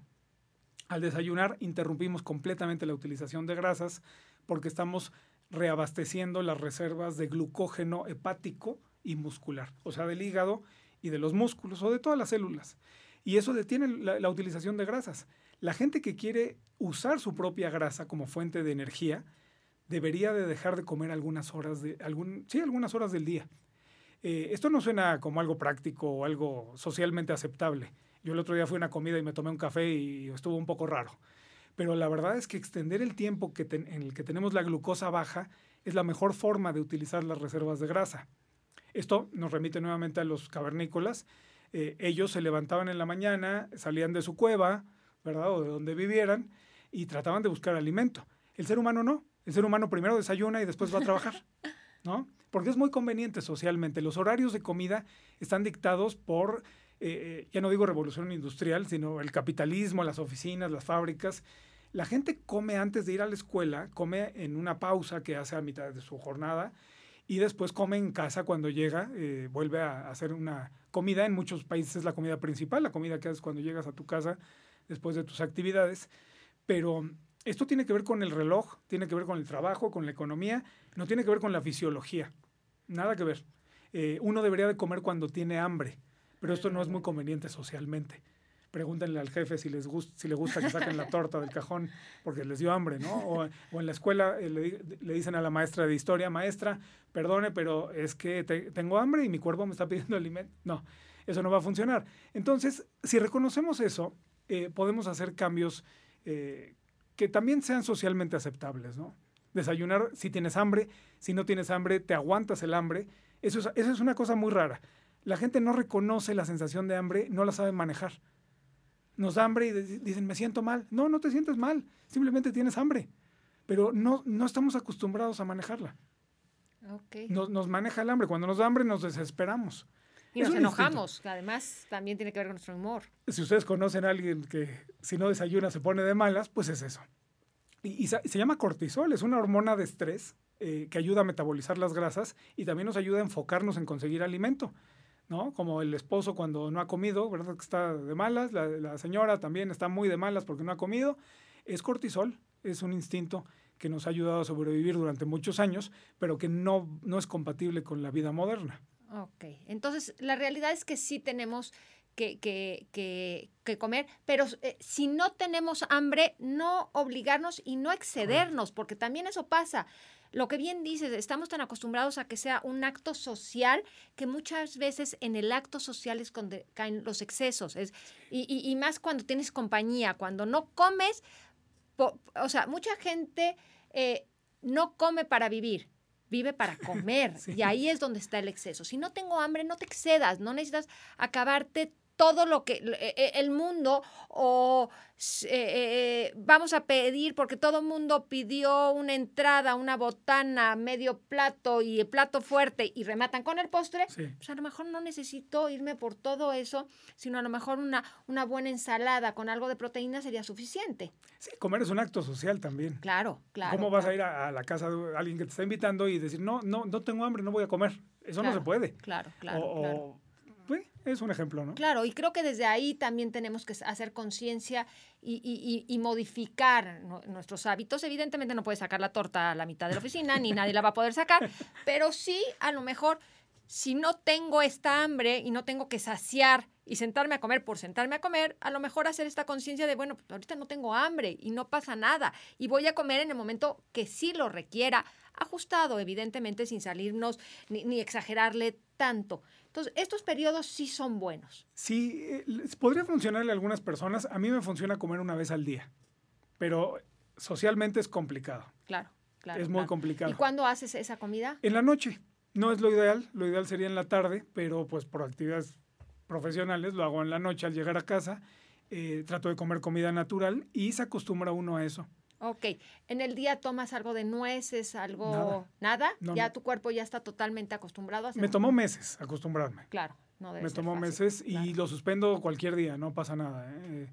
Al desayunar interrumpimos completamente la utilización de grasas porque estamos reabasteciendo las reservas de glucógeno hepático y muscular, o sea, del hígado y de los músculos o de todas las células. Y eso detiene la utilización de grasas. La gente que quiere usar su propia grasa como fuente de energía debería de dejar de comer algunas horas de algún sí algunas horas del día. Eh, esto no suena como algo práctico o algo socialmente aceptable. Yo el otro día fui a una comida y me tomé un café y estuvo un poco raro. Pero la verdad es que extender el tiempo que en el que tenemos la glucosa baja es la mejor forma de utilizar las reservas de grasa. Esto nos remite nuevamente a los cavernícolas. Eh, ellos se levantaban en la mañana, salían de su cueva, ¿verdad? O de donde vivieran, y trataban de buscar alimento. El ser humano no. El ser humano primero desayuna y después va a trabajar, ¿no? Porque es muy conveniente socialmente. Los horarios de comida están dictados por, eh, eh, ya no digo revolución industrial, sino el capitalismo, las oficinas, las fábricas. La gente come antes de ir a la escuela, come en una pausa que hace a mitad de su jornada y después come en casa cuando llega, eh, vuelve a hacer una comida. En muchos países es la comida principal, la comida que haces cuando llegas a tu casa después de tus actividades, pero esto tiene que ver con el reloj, tiene que ver con el trabajo, con la economía, no tiene que ver con la fisiología, nada que ver. Eh, uno debería de comer cuando tiene hambre, pero esto no es muy conveniente socialmente. Pregúntenle al jefe si les gusta, si le gusta que saquen la torta del cajón porque les dio hambre, ¿no? O, en la escuela eh, le, dicen a la maestra de historia, maestra, perdone, pero es que tengo hambre y mi cuerpo me está pidiendo alimento. No, eso no va a funcionar. Entonces, si reconocemos eso, eh, podemos hacer cambios eh, que también sean socialmente aceptables, ¿no? Desayunar si tienes hambre, si no tienes hambre, te aguantas el hambre. Eso es, eso es una cosa muy rara. La gente no reconoce la sensación de hambre, no la sabe manejar. Nos da hambre y dicen, me siento mal. No, no te sientes mal, simplemente tienes hambre. Pero no, no estamos acostumbrados a manejarla. Okay. Nos, nos maneja el hambre. Cuando nos da hambre nos desesperamos. Y nos enojamos, además también tiene que ver con nuestro humor. Si ustedes conocen a alguien que si no desayuna se pone de malas, pues es eso. Y, se, llama cortisol, es una hormona de estrés eh, que ayuda a metabolizar las grasas y también nos ayuda a enfocarnos en conseguir alimento. ¿no? Como el esposo cuando no ha comido, ¿verdad? Que está de malas, la, la señora también está muy de malas porque no ha comido. Es cortisol, es un instinto que nos ha ayudado a sobrevivir durante muchos años, pero que no, no es compatible con la vida moderna. Ok, entonces la realidad es que sí tenemos que, que, que, comer, pero eh, si no tenemos hambre, no obligarnos y no excedernos, porque también eso pasa. Lo que bien dices, estamos tan acostumbrados a que sea un acto social que muchas veces en el acto social es donde caen los excesos. Es, y, y, más cuando tienes compañía, cuando no comes, o sea, mucha gente eh, no come para vivir vive para comer. Y ahí es donde está el exceso. Si no tengo hambre, no te excedas, no necesitas acabarte todo lo que e, e, el mundo o eh, eh, vamos a pedir porque todo el mundo pidió una entrada, una botana, medio plato y el plato fuerte y rematan con el postre, pues a lo mejor no necesito irme por todo eso, sino a lo mejor una, una buena ensalada con algo de proteína sería suficiente. Sí, comer es un acto social también. Claro, claro. ¿Cómo vas a ir a, la casa de alguien que te está invitando y decir, no, no, no tengo hambre, no voy a comer? Eso no se puede. Claro, claro. claro es un ejemplo, ¿no? Claro, y creo que desde ahí también tenemos que hacer conciencia y, modificar nuestros hábitos. Evidentemente no puedes sacar la torta a la mitad de la oficina, ni nadie la va a poder sacar, pero sí, a lo mejor, si no tengo esta hambre y no tengo que saciar y sentarme a comer por sentarme a comer, a lo mejor hacer esta conciencia de, bueno, pues ahorita no tengo hambre y no pasa nada y voy a comer en el momento que sí lo requiera, ajustado, evidentemente, sin salirnos ni, ni exagerarle tanto. Entonces, estos periodos sí son buenos. Sí, eh, podría funcionarle a algunas personas. A mí me funciona comer una vez al día, pero socialmente es complicado. Claro, claro. Es muy complicado. ¿Y cuándo haces esa comida? En la noche. No es lo ideal, lo ideal sería en la tarde, pero pues por actividades profesionales lo hago en la noche al llegar a casa. Eh, trato de comer comida natural y se acostumbra uno a eso. Ok, en el día tomas algo de nueces, algo... ¿Nada? ya tu cuerpo ya está totalmente acostumbrado a Me tomó meses acostumbrarme. Claro, no debe Me tomó meses y lo suspendo cualquier día, no pasa nada. ¿eh?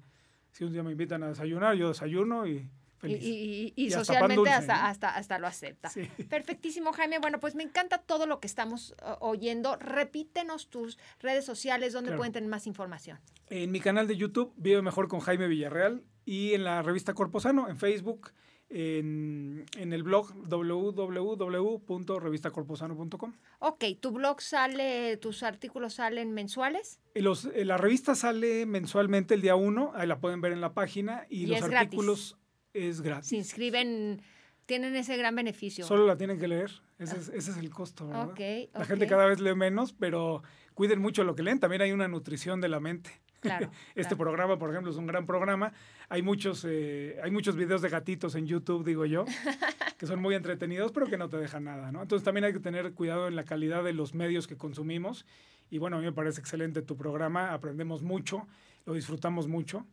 Si un día me invitan a desayunar, yo desayuno y y, socialmente hasta, hasta, hasta, lo acepta. Perfectísimo, Jaime. Bueno, pues me encanta todo lo que estamos oyendo. Repítenos tus redes sociales donde pueden tener más información. En mi canal de YouTube, Vive Mejor con Jaime Villarreal y en la revista Cuerpo Sano, en Facebook, en, el blog www.revistacorposano.com. Ok, ¿tu blog sale, tus artículos salen mensuales? Los, la revista sale mensualmente el día 1, ahí la pueden ver en la página, y, los artículos es gratis. Se inscriben, tienen ese gran beneficio. Solo la tienen que leer, ese, es, ese es el costo. ¿verdad? la gente cada vez lee menos, pero cuiden mucho lo que leen, también hay una nutrición de la mente. Claro, este programa, por ejemplo, es un gran programa. Hay muchos, eh, hay muchos videos de gatitos en YouTube, digo yo, que son muy entretenidos, pero que no te dejan nada, ¿no? Entonces también hay que tener cuidado en la calidad de los medios que consumimos. Y bueno, a mí me parece excelente tu programa, aprendemos mucho, lo disfrutamos mucho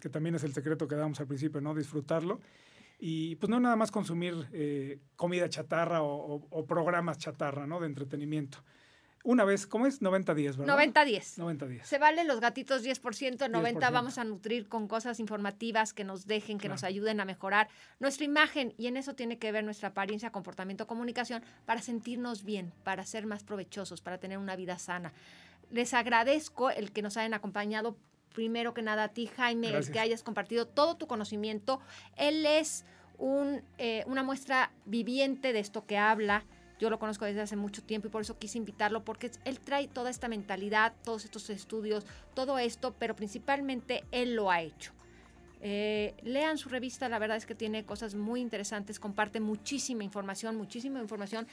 que también es el secreto que damos al principio, ¿no? Disfrutarlo. Y pues no nada más consumir eh, comida chatarra o, programas chatarra, ¿no? De entretenimiento. Una vez, ¿cómo es? 90 días, ¿verdad? 90 días. 90 días. Se vale los gatitos 10%, 90 vamos a nutrir con cosas informativas que nos dejen, que nos ayuden a mejorar nuestra imagen. Y en eso tiene que ver nuestra apariencia, comportamiento, comunicación, para sentirnos bien, para ser más provechosos, para tener una vida sana. Les agradezco el que nos hayan acompañado primero que nada a ti, Jaime, el que hayas compartido todo tu conocimiento. Él es un, eh, una muestra viviente de esto que habla. Yo lo conozco desde hace mucho tiempo y por eso quise invitarlo, porque él trae toda esta mentalidad, todos estos estudios, todo esto, pero principalmente él lo ha hecho. Eh, lean su revista, la verdad es que tiene cosas muy interesantes, comparte muchísima información, muchísima información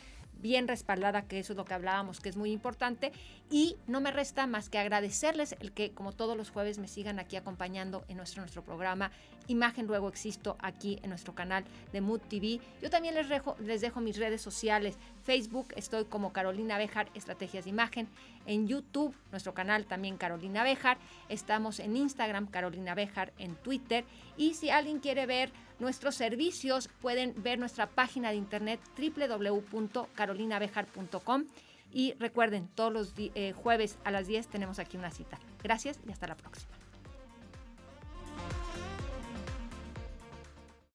bien respaldada, que eso es lo que hablábamos, que es muy importante. Y no me resta más que agradecerles el que, como todos los jueves, me sigan aquí acompañando en nuestro, nuestro programa Imagen Luego Existo, aquí en nuestro canal de Mood TV. Yo también les dejo, les dejo mis redes sociales. Facebook estoy como Carolina Bejar, Estrategias de Imagen. En YouTube, nuestro canal también Carolina Bejar. Estamos en Instagram, Carolina Bejar, en Twitter. Y si alguien quiere ver nuestros servicios, pueden ver nuestra página de internet www.carolinabejar.com. Y recuerden, todos los eh, jueves a las 10 tenemos aquí una cita. Gracias y hasta la próxima.